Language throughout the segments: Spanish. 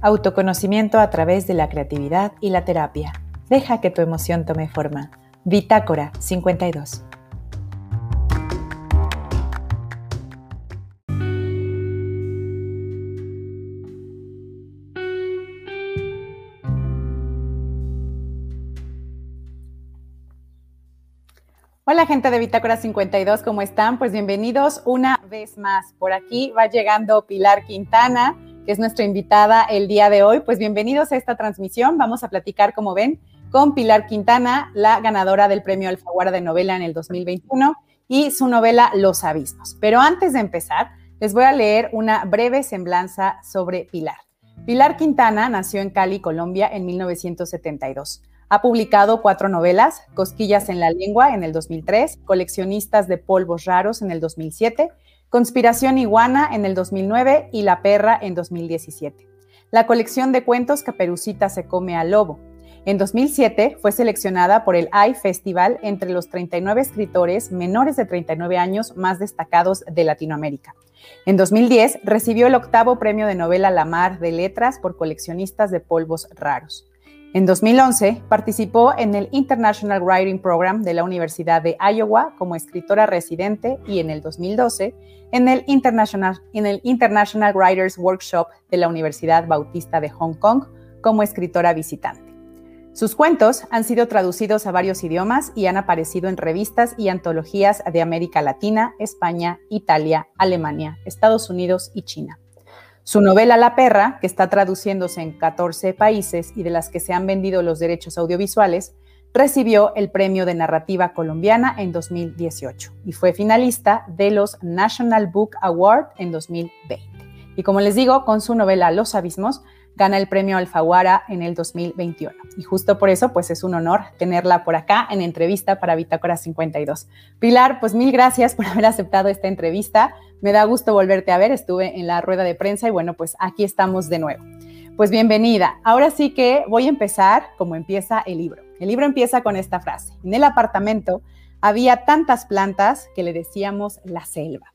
Autoconocimiento a través de la creatividad y la terapia. Deja que tu emoción tome forma. Bitácora 52. Hola gente de Bitácora 52, ¿cómo están? Pues bienvenidos una vez más. Por aquí va llegando Pilar Quintana, es nuestra invitada el día de hoy. Pues bienvenidos a esta transmisión. Vamos a platicar, como ven, con Pilar Quintana, la ganadora del premio Alfaguara de novela en el 2021 y su novela Los Abismos. Pero antes de empezar, les voy a leer una breve semblanza sobre Pilar. Pilar Quintana nació en Cali, Colombia, en 1972. Ha publicado cuatro novelas, Cosquillas en la Lengua en el 2003, Coleccionistas de Polvos Raros en el 2007, Conspiración Iguana en el 2009 y La Perra en 2017. La colección de cuentos Caperucita se come al lobo. En 2007 fue seleccionada por el AI Festival entre los 39 escritores menores de 39 años más destacados de Latinoamérica. En 2010 recibió el octavo premio de novela La Mar de Letras por coleccionistas de polvos raros. En 2011 participó en el International Writing Program de la Universidad de Iowa como escritora residente y en el 2012 en el International, en el International Writers Workshop de la Universidad Bautista de Hong Kong como escritora visitante. Sus cuentos han sido traducidos a varios idiomas y han aparecido en revistas y antologías de América Latina, España, Italia, Alemania, Estados Unidos y China. Su novela La perra, que está traduciéndose en 14 países y de las que se han vendido los derechos audiovisuales, recibió el Premio de Narrativa Colombiana en 2018 y fue finalista de los National Book Award en 2020. Y como les digo, con su novela Los Abismos, gana el premio Alfaguara en el 2021. Y justo por eso, pues es un honor tenerla por acá en entrevista para Bitácora 52. Pilar, pues mil gracias por haber aceptado esta entrevista. Me da gusto volverte a ver. Estuve en la rueda de prensa y bueno, pues aquí estamos de nuevo. Pues bienvenida. Ahora sí que voy a empezar como empieza el libro. El libro empieza con esta frase. En el apartamento había tantas plantas que le decíamos la selva.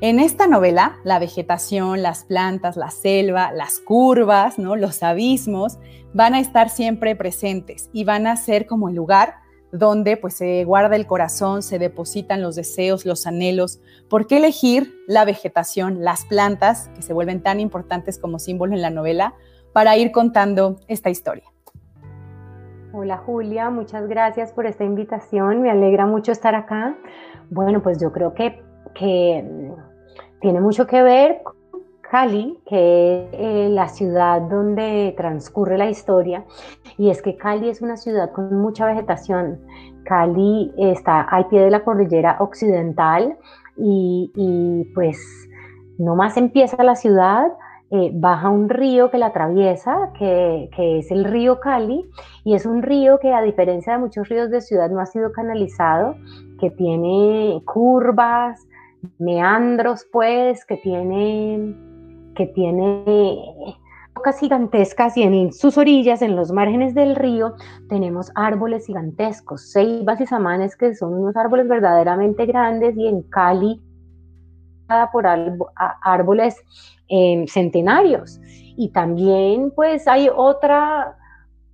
En esta novela, la vegetación, las plantas, la selva, las curvas, ¿no? los abismos van a estar siempre presentes y van a ser como el lugar donde pues se guarda el corazón, se depositan los deseos, los anhelos. ¿Por qué elegir la vegetación, las plantas, que se vuelven tan importantes como símbolo en la novela, para ir contando esta historia? Hola Julia, muchas gracias por esta invitación, me alegra mucho estar acá. Bueno, pues yo creo que, que tiene mucho que ver con Cali, que es eh, la ciudad donde transcurre la historia, y es que Cali es una ciudad con mucha vegetación. Cali está al pie de la cordillera occidental y, y pues no más empieza la ciudad, eh, baja un río que la atraviesa, que, que, es el río Cali, y es un río que a diferencia de muchos ríos de ciudad no ha sido canalizado, que tiene curvas, meandros, pues, que tiene, que tiene rocas gigantescas y en sus orillas, en los márgenes del río, tenemos árboles gigantescos, ceibas y samanes, que son unos árboles verdaderamente grandes y en Cali por árboles em, centenarios. Y también pues hay otra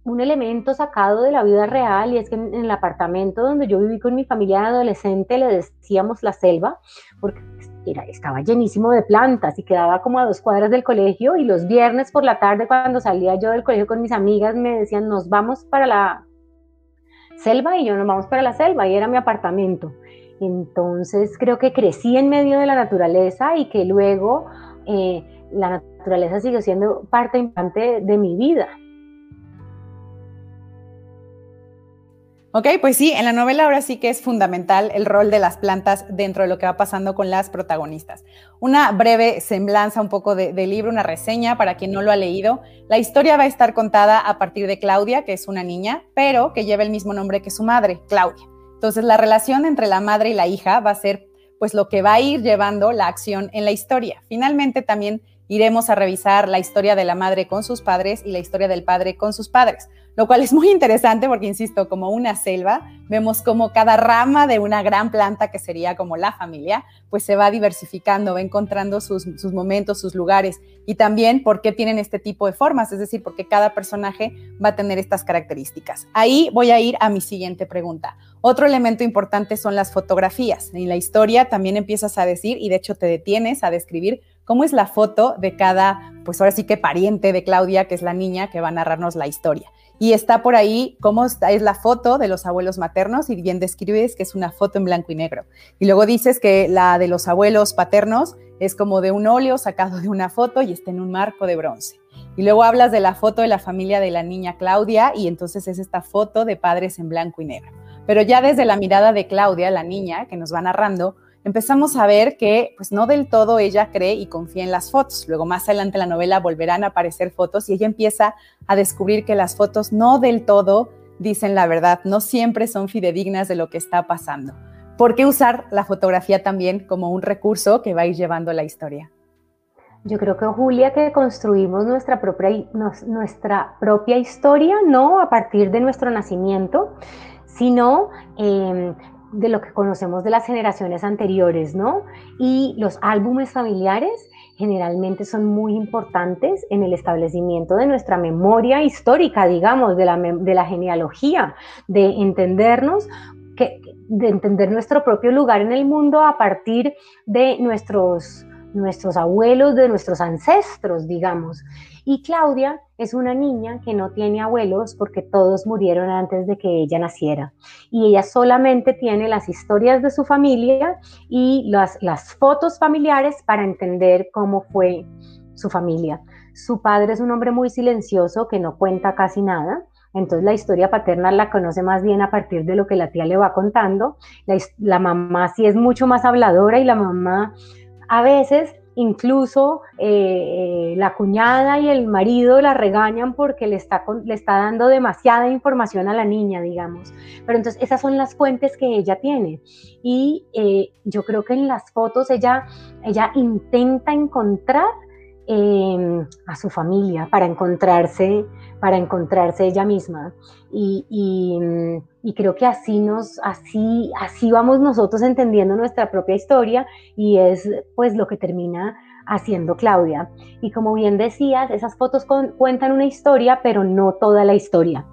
un elemento sacado de la vida real y es que en, el apartamento donde yo viví con mi familia adolescente le decíamos la selva porque era, estaba llenísimo de plantas y quedaba como a dos cuadras del colegio y los viernes por la tarde cuando salía yo del colegio con mis amigas me decían nos vamos para la selva y yo nos vamos para la selva y era mi apartamento. Entonces creo que crecí en medio de la naturaleza y que luego eh, la naturaleza siguió siendo parte importante de mi vida. Ok, pues sí, en la novela ahora sí que es fundamental el rol de las plantas dentro de lo que va pasando con las protagonistas. Una breve semblanza un poco del de libro, una reseña para quien no lo ha leído. La historia va a estar contada a partir de Claudia, que es una niña, pero que lleva el mismo nombre que su madre, Claudia. Entonces la relación entre la madre y la hija va a ser pues lo que va a ir llevando la acción en la historia. Finalmente también iremos a revisar la historia de la madre con sus padres y la historia del padre con sus padres lo cual es muy interesante porque, insisto, como una selva, vemos como cada rama de una gran planta que sería como la familia, pues se va diversificando, va encontrando sus, sus momentos, sus lugares y también por qué tienen este tipo de formas, es decir, porque cada personaje va a tener estas características. Ahí voy a ir a mi siguiente pregunta. Otro elemento importante son las fotografías. En la historia también empiezas a decir, y de hecho te detienes a describir cómo es la foto de cada, pues ahora sí que pariente de Claudia, que es la niña que va a narrarnos la historia. Y está por ahí cómo está, es la foto de los abuelos maternos y bien describes que es una foto en blanco y negro. Y luego dices que la de los abuelos paternos es como de un óleo sacado de una foto y está en un marco de bronce. Y luego hablas de la foto de la familia de la niña Claudia y entonces es esta foto de padres en blanco y negro. Pero ya desde la mirada de Claudia, la niña que nos va narrando, empezamos a ver que pues no del todo ella cree y confía en las fotos. Luego más adelante en la novela volverán a aparecer fotos y ella empieza a descubrir que las fotos no del todo dicen la verdad, no siempre son fidedignas de lo que está pasando. ¿Por qué usar la fotografía también como un recurso que va a ir llevando la historia? Yo creo que Julia, que construimos nuestra propia, nuestra propia historia, no a partir de nuestro nacimiento, sino em, de lo que conocemos de las generaciones anteriores, ¿no? Y los álbumes familiares generalmente son muy importantes en el establecimiento de nuestra memoria histórica, digamos, de la, de la genealogía, de entendernos, de entender nuestro propio lugar en el mundo a partir de nuestros, nuestros abuelos, de nuestros ancestros, digamos. Y Claudia es una niña que no tiene abuelos porque todos murieron antes de que ella naciera. Y ella solamente tiene las historias de su familia y las, fotos familiares para entender cómo fue su familia. Su padre es un hombre muy silencioso que no cuenta casi nada. Entonces la historia paterna la conoce más bien a partir de lo que la tía le va contando. La, la mamá sí es mucho más habladora y la mamá a veces Incluso eh, la cuñada y el marido la regañan porque le está, le está dando demasiada información a la niña, digamos. Pero entonces esas son las fuentes que ella tiene. Y eh, yo creo que en las fotos ella, ella intenta encontrar em, a su familia para encontrarse, para encontrarse ella misma. Y, mm, y, creo que así nos, así, así vamos nosotros entendiendo nuestra propia historia y es pues lo que termina haciendo Claudia. Y como bien decías, esas fotos cuentan una historia, pero no toda la historia.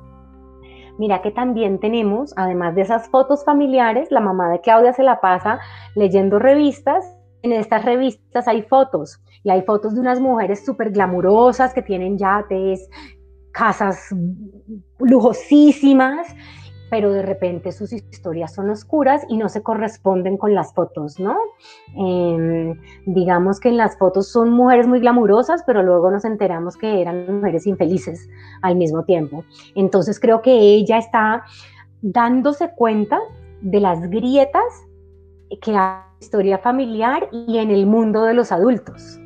Mira que también tenemos, además de esas fotos familiares, la mamá de Claudia se la pasa leyendo revistas. En estas revistas hay fotos y hay fotos de unas mujeres súper glamurosas que tienen yates, casas lujosísimas, pero de repente sus historias son oscuras y no se corresponden con las fotos, ¿no? Em, digamos que en las fotos son mujeres muy glamurosas, pero luego nos enteramos que eran mujeres infelices al mismo tiempo. Entonces creo que ella está dándose cuenta de las grietas que hay historia familiar y en el mundo de los adultos.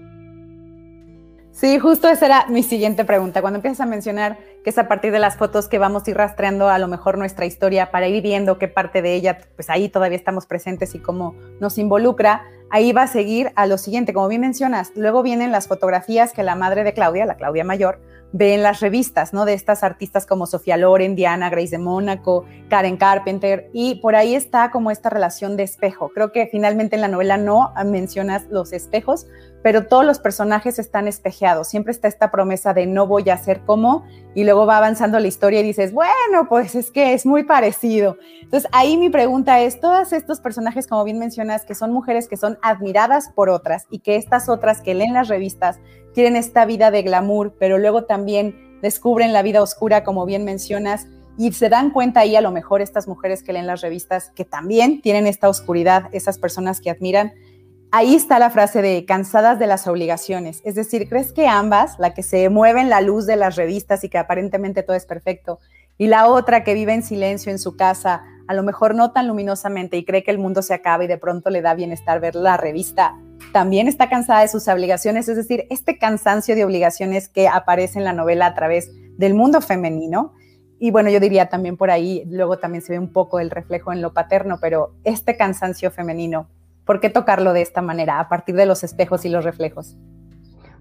Sí, justo esa era mi siguiente pregunta. Cuando empiezas a mencionar que es a partir de las fotos que vamos a ir rastreando a lo mejor nuestra historia para ir viendo qué parte de ella, pues ahí todavía estamos presentes y cómo nos involucra, ahí va a seguir a lo siguiente, como bien mencionas, luego vienen las fotografías que la madre de Claudia, la Claudia Mayor, ve en las revistas, ¿no? De estas artistas como Sofía Loren, Diana, Grace de Mónaco, Karen Carpenter, y por ahí está como esta relación de espejo. Creo que finalmente en la novela no mencionas los espejos, pero todos los personajes están espejeados. Siempre está esta promesa de no voy a ser como, y luego va avanzando la historia y dices, bueno, pues es que es muy parecido. Entonces ahí mi pregunta es, todos estos personajes, como bien mencionas, que son mujeres que son admiradas por otras y que estas otras que leen las revistas tienen esta vida de glamour, pero luego también descubren la vida oscura, como bien mencionas, y se dan cuenta ahí a lo mejor estas mujeres que leen las revistas que también tienen esta oscuridad, esas personas que admiran. Ahí está la frase de cansadas de las obligaciones. Es decir, ¿crees que ambas, la que se mueve en la luz de las revistas y que aparentemente todo es perfecto, y la otra que vive en silencio en su casa, a lo mejor no tan luminosamente y cree que el mundo se acaba y de pronto le da bienestar ver la revista, también está cansada de sus obligaciones, es decir, este cansancio de obligaciones que aparece en la novela a través del mundo femenino. Y bueno, yo diría también por ahí, luego también se ve un poco el reflejo en lo paterno, pero este cansancio femenino, ¿por qué tocarlo de esta manera, a partir de los espejos y los reflejos?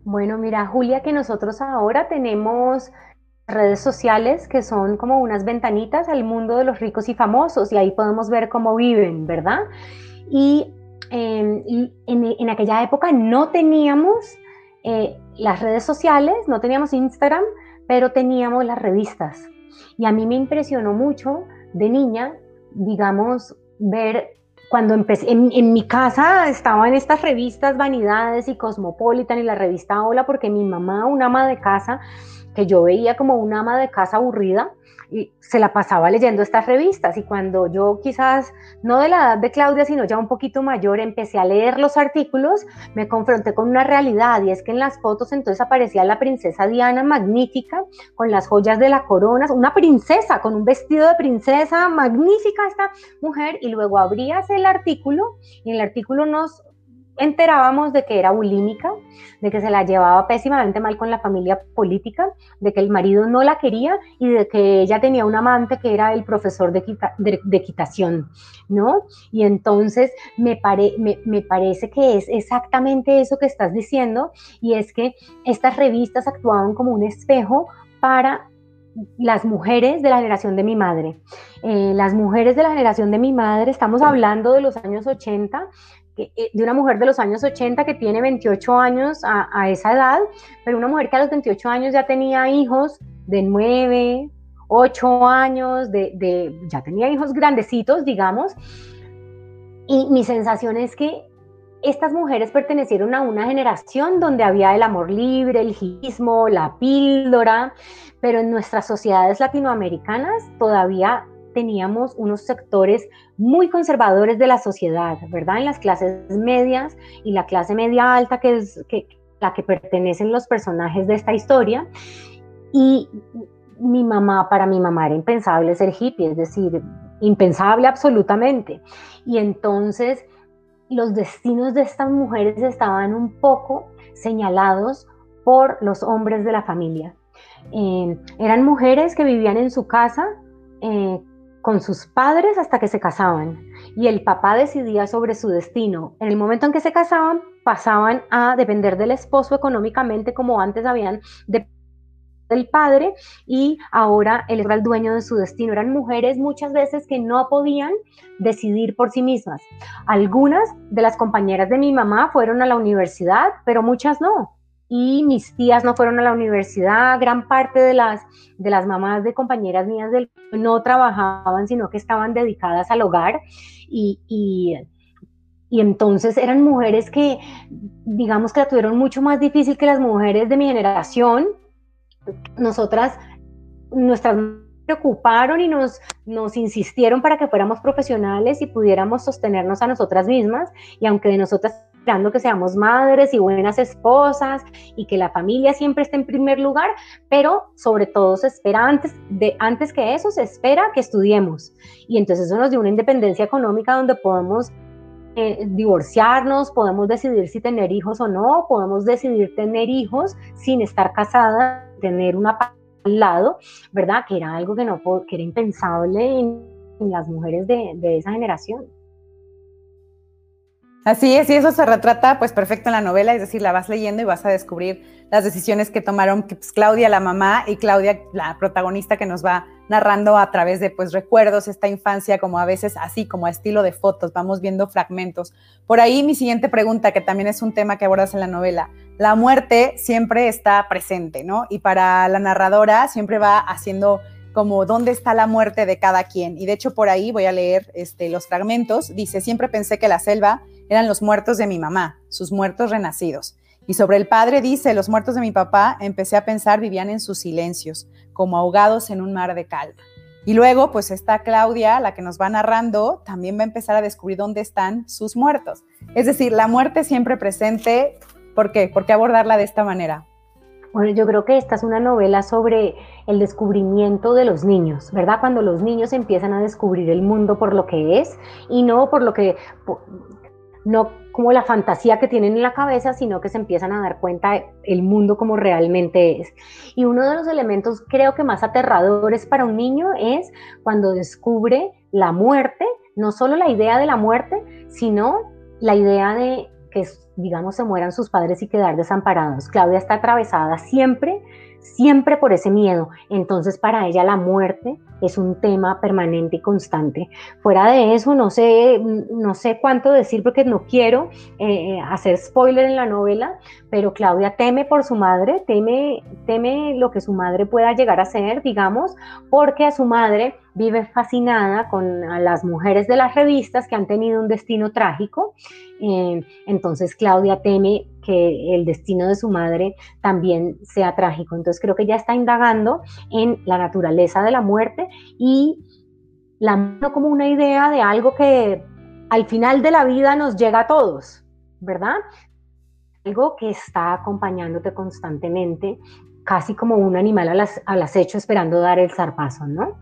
Bueno, mira, Julia, que nosotros ahora tenemos redes sociales que son como unas ventanitas al mundo de los ricos y famosos y ahí podemos ver cómo viven, ¿verdad? Y, em, en, aquella época no teníamos eh, las redes sociales, no teníamos Instagram, pero teníamos las revistas. Y a mí me impresionó mucho de niña, digamos, ver cuando empecé, en, en, mi casa estaban estas revistas Vanidades y Cosmopolitan y la revista Hola, porque mi mamá, una ama de casa, que yo veía como una ama de casa aburrida, y se la pasaba leyendo estas revistas. Y cuando yo quizás, no de la edad de Claudia, sino ya un poquito mayor, empecé a leer los artículos, me confronté con una realidad y es que en las fotos entonces aparecía la princesa Diana magnífica, con las joyas de la corona, una princesa con un vestido de princesa, magnífica esta mujer, y luego abrías el artículo y el artículo nos enterábamos de que era bulímica, de que se la llevaba pésimamente mal con la familia política, de que el marido no la quería y de que ella tenía un amante que era el profesor de, equitación, ¿no? Y entonces me, parece que es exactamente eso que estás diciendo y es que estas revistas actuaban como un espejo para las mujeres de la generación de mi madre. Eh, las mujeres de la generación de mi madre, estamos hablando de los años 80, eh, de una mujer de los años 80 que tiene 28 años a, esa edad, pero una mujer que a los 28 años ya tenía hijos de 9, 8 años, de, ya tenía hijos grandecitos, digamos. Y mi sensación es que estas mujeres pertenecieron a una generación donde había el amor libre, el hipismo, la píldora, pero en nuestras sociedades latinoamericanas todavía teníamos unos sectores muy conservadores de la sociedad, ¿verdad? En las clases medias y la clase media alta, que es la que pertenecen los personajes de esta historia. Y mi mamá, para mi mamá era impensable ser hippie, es decir, impensable absolutamente. Y entonces los destinos de estas mujeres estaban un poco señalados por los hombres de la familia. Eh, eran mujeres que vivían en su casa eh, con sus padres hasta que se casaban y el papá decidía sobre su destino. En el momento en que se casaban, pasaban a depender del esposo económicamente como antes habían de del padre y ahora él era el dueño de su destino. Eran mujeres muchas veces que no podían decidir por sí mismas. Algunas de las compañeras de mi mamá fueron a la universidad, pero muchas no y mis tías no fueron a la universidad, gran parte de las, de las mamás de compañeras mías del, no trabajaban, sino que estaban dedicadas al hogar y, y, y entonces eran mujeres que, digamos que la tuvieron mucho más difícil que las mujeres de mi generación. Nosotras, nuestras preocuparon y nos, nos insistieron para que fuéramos profesionales y pudiéramos sostenernos a nosotras mismas y aunque de nosotras esperando que seamos madres y buenas esposas y que la familia siempre esté en primer lugar, pero sobre todo se espera antes, de, antes que eso, se espera que estudiemos. Y entonces eso nos dio una independencia económica donde podemos eh, divorciarnos, podemos decidir si tener hijos o no, podemos decidir tener hijos sin estar casada, tener una al lado, ¿verdad? Que era algo que, no, que era impensable en, las mujeres de, de esa generación. Así es, y eso se retrata pues perfecto en la novela, es decir, la vas leyendo y vas a descubrir las decisiones que tomaron pues, Claudia, la mamá, y Claudia, la protagonista que nos va narrando a través de pues recuerdos, esta infancia, como a veces así, como a estilo de fotos, vamos viendo fragmentos. Por ahí mi siguiente pregunta, que también es un tema que abordas en la novela, la muerte siempre está presente, ¿no? Y para la narradora siempre va haciendo como dónde está la muerte de cada quien. Y de hecho por ahí voy a leer este, los fragmentos. Dice, siempre pensé que la selva eran los muertos de mi mamá, sus muertos renacidos. Y sobre el padre dice, los muertos de mi papá, empecé a pensar, vivían en sus silencios, como ahogados en un mar de calma. Y luego, pues está Claudia, la que nos va narrando, también va a empezar a descubrir dónde están sus muertos. Es decir, la muerte siempre presente. ¿Por qué? ¿Por qué abordarla de esta manera? Bueno, yo creo que esta es una novela sobre el descubrimiento de los niños, ¿verdad? Cuando los niños empiezan a descubrir el mundo por lo que es y no por lo que, no como la fantasía que tienen en la cabeza, sino que se empiezan a dar cuenta el mundo como realmente es. Y uno de los elementos creo que más aterradores para un niño es cuando descubre la muerte, no solo la idea de la muerte, sino la idea de que, digamos, se mueran sus padres y quedar desamparados. Claudia está atravesada siempre siempre por ese miedo. Entonces para ella la muerte es un tema permanente y constante. Fuera de eso, no sé, no sé cuánto decir porque no quiero eh, eh, hacer spoiler en la novela, pero Claudia teme por su madre, teme, teme lo que su madre pueda llegar a ser, digamos, porque a su madre vive fascinada con las mujeres de las revistas que han tenido un destino trágico. Eh, entonces Claudia teme el destino de su madre también sea trágico. Entonces creo que ya está indagando en la naturaleza de la muerte y la como una idea de algo que al final de la vida nos llega a todos, ¿verdad? Algo que está acompañándote constantemente, casi como un animal al, al acecho esperando dar el zarpazo, ¿no?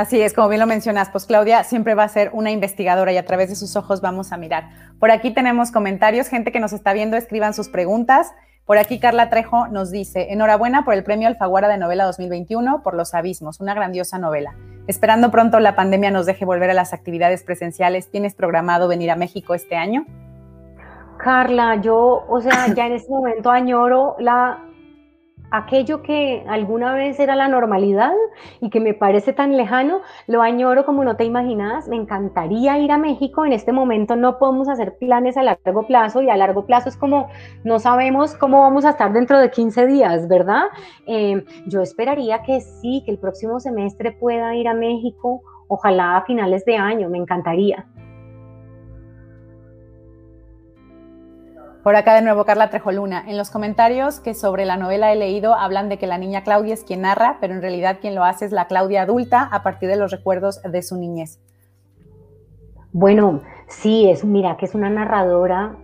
Así es, como bien lo mencionas, pues Claudia siempre va a ser una investigadora y a través de sus ojos vamos a mirar. Por aquí tenemos comentarios, gente que nos está viendo, escriban sus preguntas. Por aquí Carla Trejo nos dice, enhorabuena por el premio Alfaguara de novela 2021 por Los Abismos, una grandiosa novela. Esperando pronto la pandemia nos deje volver a las actividades presenciales, ¿tienes programado venir a México este año? Carla, yo, o sea, ya en este momento añoro la aquello que alguna vez era la normalidad y que me parece tan lejano, lo añoro como no te imaginas. Me encantaría ir a México. En este momento no podemos hacer planes a largo plazo y a largo plazo es como no sabemos cómo vamos a estar dentro de 15 días, ¿verdad? Eh, yo esperaría que sí, que el próximo semestre pueda ir a México, ojalá a finales de año, me encantaría. Por acá de nuevo Carla Trejoluna. En los comentarios que sobre la novela he leído hablan de que la niña Claudia es quien narra, pero en realidad quien lo hace es la Claudia adulta a partir de los recuerdos de su niñez. Bueno, sí, es, mira que es una narradora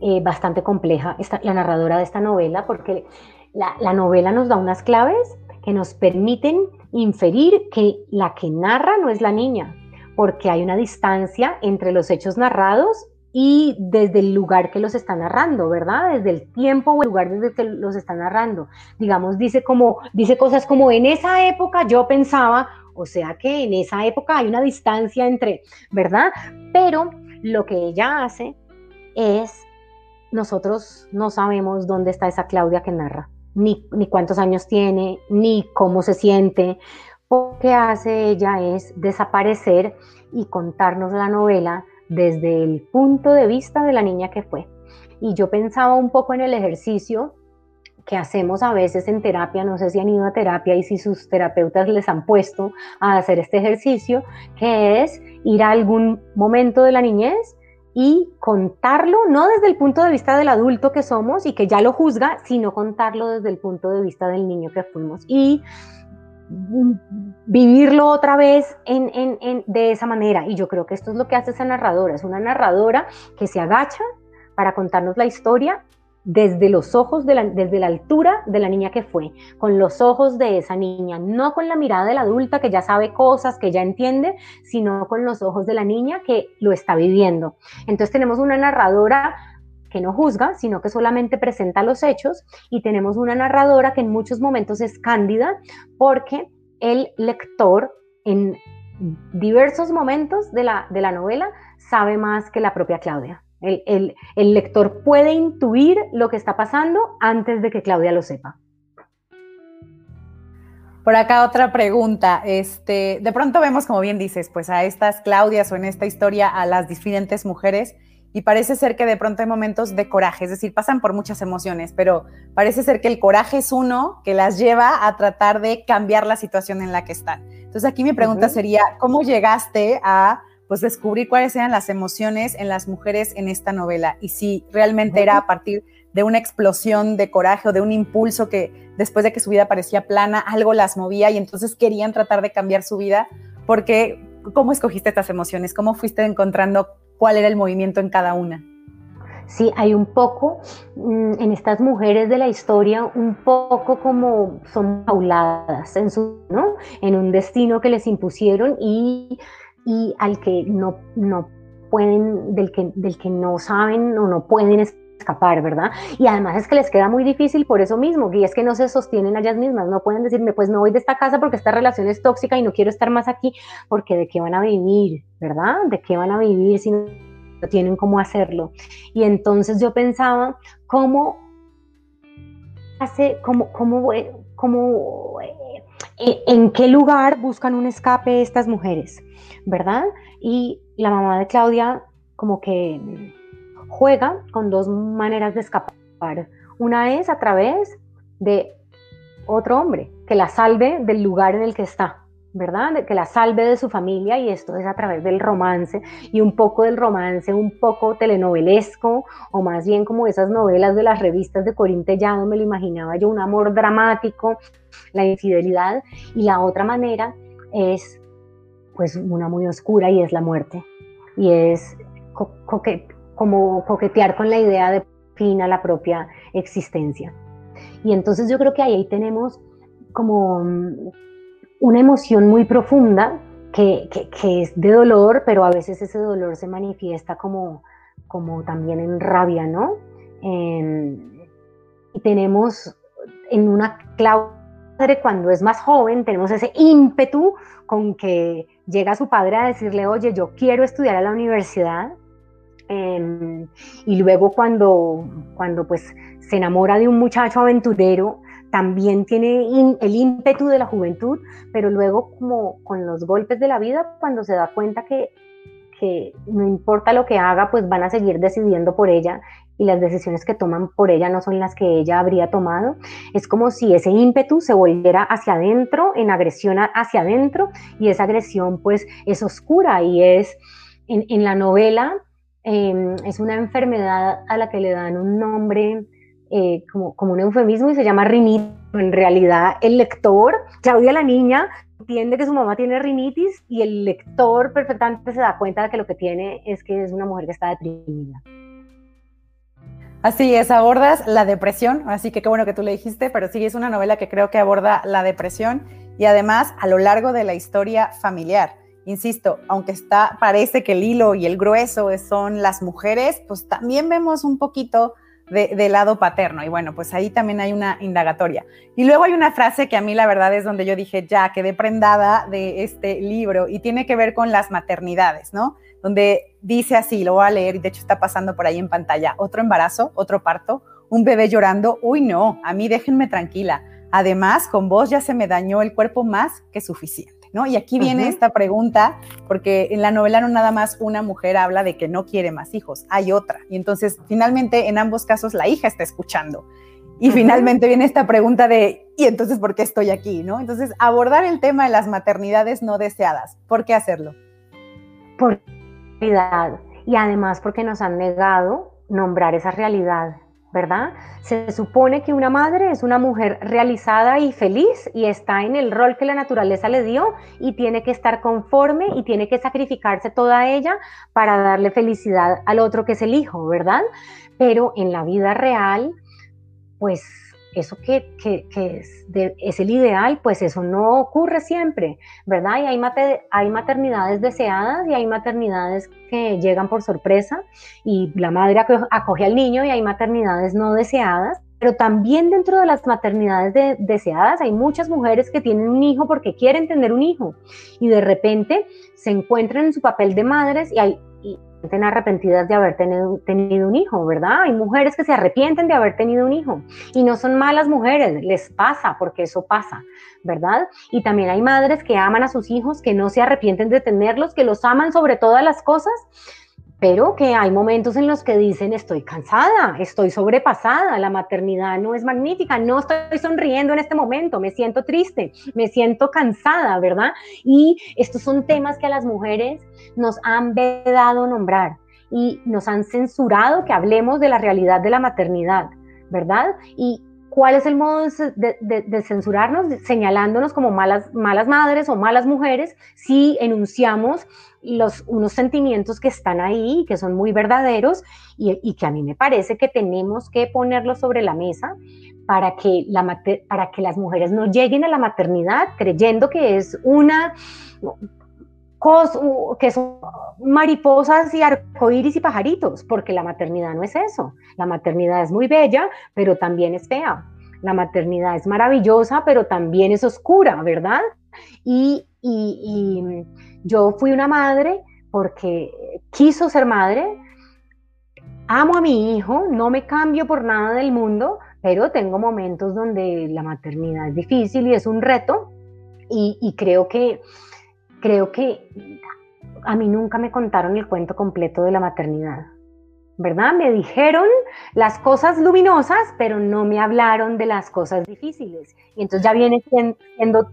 eh, bastante compleja, la narradora de esta novela, porque la, la novela nos da unas claves que nos permiten inferir que la que narra no es la niña, porque hay una distancia entre los hechos narrados y desde el lugar que los está narrando, ¿verdad? Desde el tiempo o el lugar desde que los está narrando. Digamos, dice como dice cosas como en esa época yo pensaba, o sea que en esa época hay una distancia entre, ¿verdad? Pero lo que ella hace es nosotros no sabemos dónde está esa Claudia que narra, ni, ni cuántos años tiene, ni cómo se siente. Lo que hace ella es desaparecer y contarnos la novela desde el punto de vista de la niña que fue. Y yo pensaba un poco en el ejercicio que hacemos a veces en terapia, no sé si han ido a terapia y si sus terapeutas les han puesto a hacer este ejercicio, que es ir a algún momento de la niñez y contarlo, no desde el punto de vista del adulto que somos y que ya lo juzga, sino contarlo desde el punto de vista del niño que fuimos. Y vivirlo otra vez de esa manera. Y yo creo que esto es lo que hace esa narradora. Es una narradora que se agacha para contarnos la historia desde los ojos, de la, desde la altura de la niña que fue, con los ojos de esa niña, no con la mirada de la adulta que ya sabe cosas, que ya entiende, sino con los ojos de la niña que lo está viviendo. Entonces tenemos una narradora que no juzga, sino que solamente presenta los hechos, y tenemos una narradora que en muchos momentos es cándida porque el lector en diversos momentos de la, de la novela sabe más que la propia Claudia. El, el, lector puede intuir lo que está pasando antes de que Claudia lo sepa. Por acá otra pregunta. Este, de pronto vemos, como bien dices, pues a estas Claudias o en esta historia a las diferentes mujeres y parece ser que de pronto hay momentos de coraje, es decir, pasan por muchas emociones, pero parece ser que el coraje es uno que las lleva a tratar de cambiar la situación en la que están. Entonces aquí mi pregunta sería, ¿cómo llegaste a pues descubrir cuáles eran las emociones en las mujeres en esta novela y si realmente era a partir de una explosión de coraje o de un impulso que después de que su vida parecía plana, algo las movía y entonces querían tratar de cambiar su vida, porque ¿cómo escogiste estas emociones? ¿Cómo fuiste encontrando cuál era el movimiento en cada una. Sí, hay un poco mm, en estas mujeres de la historia, un poco como son pauladas en, su, ¿no? en un destino que les impusieron y, y al que no, no pueden, del que, del que no saben o no pueden escapar, ¿verdad? Y además es que les queda muy difícil por eso mismo, y es que no se sostienen ellas mismas, no pueden decirme, pues no voy de esta casa porque esta relación es tóxica y no quiero estar más aquí, porque de qué van a vivir, ¿verdad? ¿De qué van a vivir si no tienen cómo hacerlo? Y entonces yo pensaba cómo hace, cómo, cómo, cómo eh, en qué lugar buscan un escape estas mujeres, ¿verdad? Y la mamá de Claudia como que juega con dos maneras de escapar. Una es a través de otro hombre que la salve del lugar en el que está. ¿verdad? Que la salve de su familia y esto es a través del romance y un poco del romance, un poco telenovelesco o más bien como esas novelas de las revistas de Corín Tellado, me lo imaginaba yo, un amor dramático, la infidelidad y la otra manera es pues una muy oscura y es la muerte y es como coquetear con la idea de fin a la propia existencia. Y entonces yo creo que ahí tenemos como una emoción muy profunda que, es de dolor, pero a veces ese dolor se manifiesta como, como también en rabia, ¿no? y tenemos en una Claudia cuando es más joven, tenemos ese ímpetu con que llega su padre a decirle, oye, yo quiero estudiar a la universidad. Em, y luego cuando, cuando pues se enamora de un muchacho aventurero, también tiene el ímpetu de la juventud, pero luego como con los golpes de la vida, cuando se da cuenta que, que no importa lo que haga, pues van a seguir decidiendo por ella y las decisiones que toman por ella no son las que ella habría tomado. Es como si ese ímpetu se volviera hacia adentro, en agresión hacia adentro, y esa agresión pues es oscura y es en, en la novela, em, es una enfermedad a la que le dan un nombre eh, como, como un eufemismo y se llama rinitis. En realidad, el lector, Claudia la niña, entiende que su mamá tiene rinitis y el lector perfectamente se da cuenta de que lo que tiene es que es una mujer que está deprimida. Así es, abordas la depresión, así que qué bueno que tú le dijiste, pero sí es una novela que creo que aborda la depresión y además a lo largo de la historia familiar. Insisto, aunque está, parece que el hilo y el grueso son las mujeres, pues también vemos un poquito de, lado paterno. Y bueno, pues ahí también hay una indagatoria. Y luego hay una frase que a mí la verdad es donde yo dije, ya, quedé prendada de este libro y tiene que ver con las maternidades, ¿no? Donde dice así, lo voy a leer y de hecho está pasando por ahí en pantalla, otro embarazo, otro parto, un bebé llorando, uy no, a mí déjenme tranquila. Además, con vos ya se me dañó el cuerpo más que suficiente. Y aquí viene esta pregunta, porque en la novela no nada más una mujer habla de que no quiere más hijos, hay otra. Y entonces, finalmente, en ambos casos, la hija está escuchando. Y finalmente viene esta pregunta de, ¿y entonces por qué estoy aquí? ¿no? Entonces, abordar el tema de las maternidades no deseadas, ¿por qué hacerlo? Por realidad. Y además porque nos han negado nombrar esa realidad. ¿Verdad? Se supone que una madre es una mujer realizada y feliz y está en el rol que la naturaleza le dio y tiene que estar conforme y tiene que sacrificarse toda ella para darle felicidad al otro que es el hijo, ¿verdad? Pero en la vida real, pues eso que, es, el ideal, pues eso no ocurre siempre, ¿verdad? Y hay maternidades deseadas y hay maternidades que llegan por sorpresa y la madre acoge al niño y hay maternidades no deseadas. Pero también dentro de las maternidades deseadas hay muchas mujeres que tienen un hijo porque quieren tener un hijo y de repente se encuentran en su papel de madres y hay arrepentidas de haber tenido, tenido, un hijo, ¿verdad? Hay mujeres que se arrepienten de haber tenido un hijo y no son malas mujeres, les pasa porque eso pasa, ¿verdad? Y también hay madres que aman a sus hijos, que no se arrepienten de tenerlos, que los aman sobre todas las cosas, pero que hay momentos en los que dicen estoy cansada, estoy sobrepasada, la maternidad no es magnífica, no estoy sonriendo en este momento, me siento triste, me siento cansada, ¿verdad? Y estos son temas que a las mujeres nos han vedado nombrar y nos han censurado que hablemos de la realidad de la maternidad, ¿verdad? Y ¿Cuál es el modo de, censurarnos? Señalándonos como malas, malas madres o malas mujeres si enunciamos los, unos sentimientos que están ahí, que son muy verdaderos y, que a mí me parece que tenemos que ponerlos sobre la mesa para que, la, para que las mujeres no lleguen a la maternidad creyendo que es una que son mariposas y arcoíris y pajaritos, porque la maternidad no es eso. La maternidad es muy bella, pero también es fea. La maternidad es maravillosa, pero también es oscura, ¿verdad? Y, y yo fui una madre porque quiso ser madre. Amo a mi hijo, no me cambio por nada del mundo, pero tengo momentos donde la maternidad es difícil y es un reto y creo que creo que a mí nunca me contaron el cuento completo de la maternidad. ¿verdad? Me dijeron las cosas luminosas, pero no me hablaron de las cosas difíciles. Y entonces ya viene siendo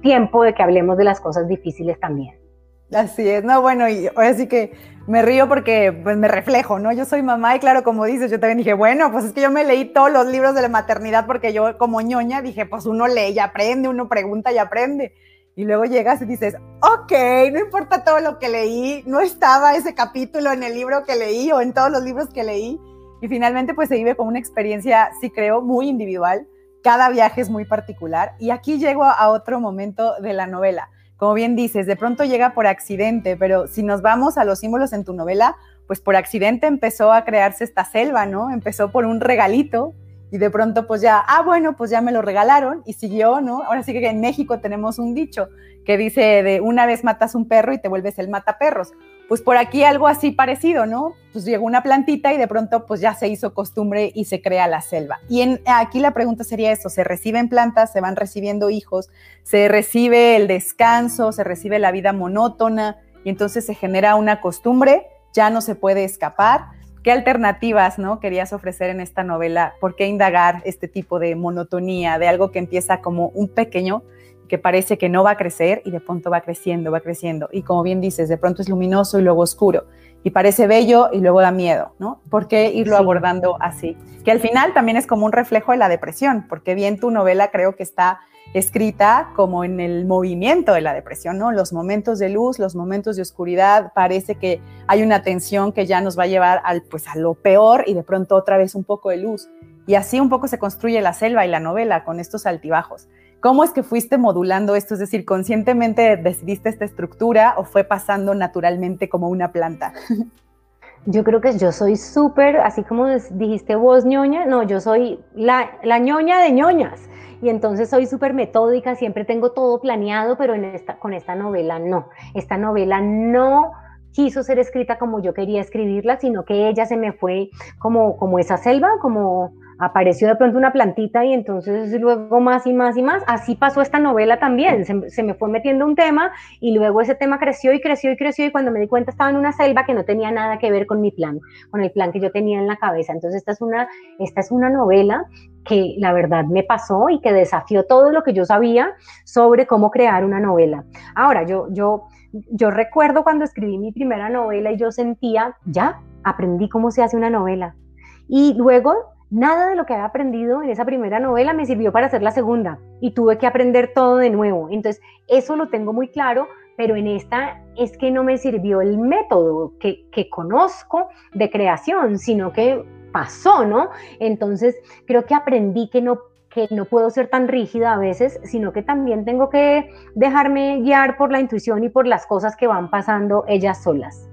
tiempo de que hablemos de las cosas difíciles también. Así es, no, bueno, y ahora sí que me río porque pues me reflejo, ¿no? Yo soy mamá y claro, como dices, yo también dije, bueno, pues es que yo me leí todos los libros de la maternidad porque yo como ñoña dije, pues uno lee y aprende, uno pregunta y aprende. Y luego llegas y dices, ok, no importa todo lo que leí, no estaba ese capítulo en el libro que leí o en todos los libros que leí. Y finalmente pues se vive como una experiencia, sí creo, muy individual. Cada viaje es muy particular. Y aquí llego a otro momento de la novela. Como bien dices, de pronto llega por accidente, pero si nos vamos a los símbolos en tu novela, pues por accidente empezó a crearse esta selva, ¿no? Empezó por un regalito y de pronto pues ya, ah, bueno, pues ya me lo regalaron y siguió, ¿no? Ahora sí que en México tenemos un dicho que dice de una vez matas un perro y te vuelves el mataperros. Pues por aquí algo así parecido, ¿no? Pues llegó una plantita y de pronto pues ya se hizo costumbre y se crea la selva. Y aquí la pregunta sería eso, se reciben plantas, se van recibiendo hijos, se recibe el descanso, se recibe la vida monótona y entonces se genera una costumbre, ya no se puede escapar ¿Qué alternativas ¿no? querías ofrecer en esta novela? ¿Por qué indagar este tipo de monotonía, de algo que empieza como un pequeño, que parece que no va a crecer y de pronto va creciendo, va creciendo? Y como bien dices, de pronto es luminoso y luego oscuro. Y parece bello y luego da miedo, ¿no? ¿Por qué irlo abordando así? Que al final también es como un reflejo de la depresión, porque bien tu novela creo que está escrita como en el movimiento de la depresión, ¿no? Los momentos de luz, los momentos de oscuridad, parece que hay una tensión que ya nos va a llevar al, pues, a lo peor y de pronto otra vez un poco de luz. Y así un poco se construye la selva y la novela con estos altibajos. ¿Cómo es que fuiste modulando esto? Es decir, ¿conscientemente decidiste esta estructura o fue pasando naturalmente como una planta? Yo creo que yo soy súper, así como dijiste vos, ñoña, no, yo soy la, la ñoña de ñoñas y entonces soy súper metódica, siempre tengo todo planeado, pero en esta, con esta novela no. Esta novela no quiso ser escrita como yo quería escribirla, sino que ella se me fue como, como esa selva, como apareció de pronto una plantita y entonces luego más y más y más. Así pasó esta novela también, se, me fue metiendo un tema y luego ese tema creció y creció y creció y cuando me di cuenta estaba en una selva que no tenía nada que ver con mi plan, con el plan que yo tenía en la cabeza. Entonces esta es una, esta es una novela que la verdad me pasó y que desafió todo lo que yo sabía sobre cómo crear una novela. Ahora, yo, yo, yo recuerdo cuando escribí mi primera novela y yo sentía, ya, aprendí cómo se hace una novela. Y luego Nada de lo que había aprendido en esa primera novela me sirvió para hacer la segunda y tuve que aprender todo de nuevo. Entonces, eso lo tengo muy claro, pero en esta es que no me sirvió el método que, que conozco de creación, sino que pasó, ¿no? Entonces, creo que aprendí que no que no puedo ser tan rígida a veces, sino que también tengo que dejarme guiar por la intuición y por las cosas que van pasando ellas solas.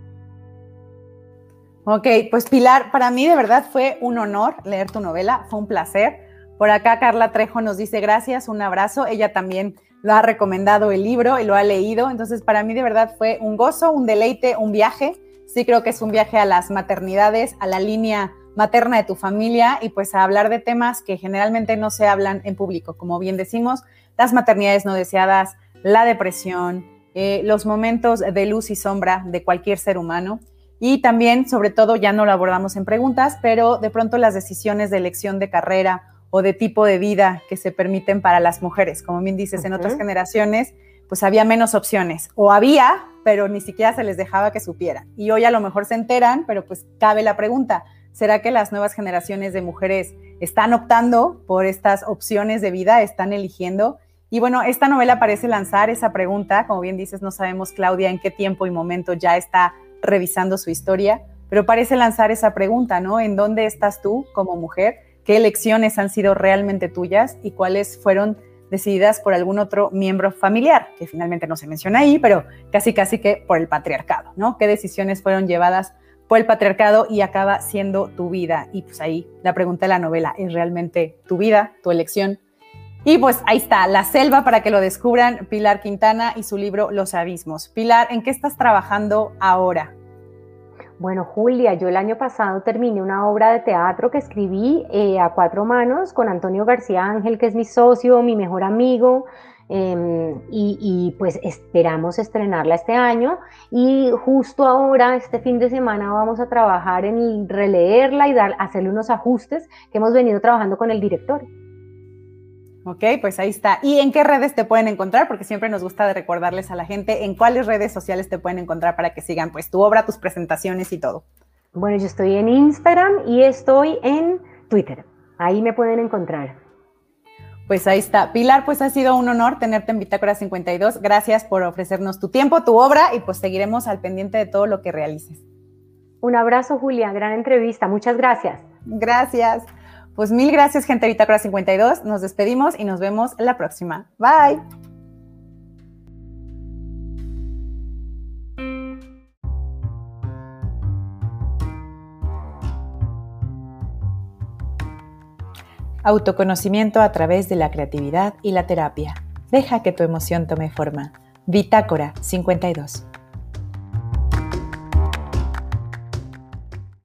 Ok, pues Pilar, para mí de verdad fue un honor leer tu novela, fue un placer. Por acá Carla Trejo nos dice gracias, un abrazo. Ella también lo ha recomendado el libro y lo ha leído. Entonces, para mí de verdad fue un gozo, un deleite, un viaje. Sí creo que es un viaje a las maternidades, a la línea materna de tu familia y pues a hablar de temas que generalmente no se hablan en público. Como bien decimos, las maternidades no deseadas, la depresión, eh, los momentos de luz y sombra de cualquier ser humano. Y también, sobre todo, ya no lo abordamos en preguntas, pero de pronto las decisiones de elección de carrera o de tipo de vida que se permiten para las mujeres. Como bien dices, en otras generaciones, pues había menos opciones. O había, pero ni siquiera se les dejaba que supieran. Y hoy a lo mejor se enteran, pero pues cabe la pregunta, ¿será que las nuevas generaciones de mujeres están optando por estas opciones de vida, están eligiendo? Y bueno, esta novela parece lanzar esa pregunta, como bien dices, no sabemos, Claudia, en qué tiempo y momento ya está revisando su historia, pero parece lanzar esa pregunta, ¿no? ¿En dónde estás tú como mujer? ¿Qué elecciones han sido realmente tuyas y cuáles fueron decididas por algún otro miembro familiar, que finalmente no se menciona ahí, pero casi casi que por el patriarcado, ¿no? ¿Qué decisiones fueron llevadas por el patriarcado y acaba siendo tu vida? Y pues ahí la pregunta de la novela, ¿es realmente tu vida, tu elección? Y pues ahí está, La Selva para que lo descubran, Pilar Quintana y su libro Los Abismos. Pilar, ¿en qué estás trabajando ahora? Bueno, Julia, yo el año pasado terminé una obra de teatro que escribí eh, a cuatro manos con Antonio García Ángel, que es mi socio, mi mejor amigo, em, y, pues esperamos estrenarla este año. Y justo ahora, este fin de semana, vamos a trabajar en releerla y dar, hacerle unos ajustes que hemos venido trabajando con el director. Ok, pues ahí está. ¿Y en qué redes te pueden encontrar? Porque siempre nos gusta recordarles a la gente en cuáles redes sociales te pueden encontrar para que sigan pues tu obra, tus presentaciones y todo. Bueno, yo estoy en Instagram y estoy en Twitter. Ahí me pueden encontrar. Pues ahí está. Pilar, pues ha sido un honor tenerte en Bitácora 52. Gracias por ofrecernos tu tiempo, tu obra y pues seguiremos al pendiente de todo lo que realices. Un abrazo, Julia. Gran entrevista. Muchas gracias. Gracias. Pues mil gracias, gente de Bitácora 52. Nos despedimos y nos vemos la próxima. Bye. Autoconocimiento a través de la creatividad y la terapia. Deja que tu emoción tome forma. Bitácora 52.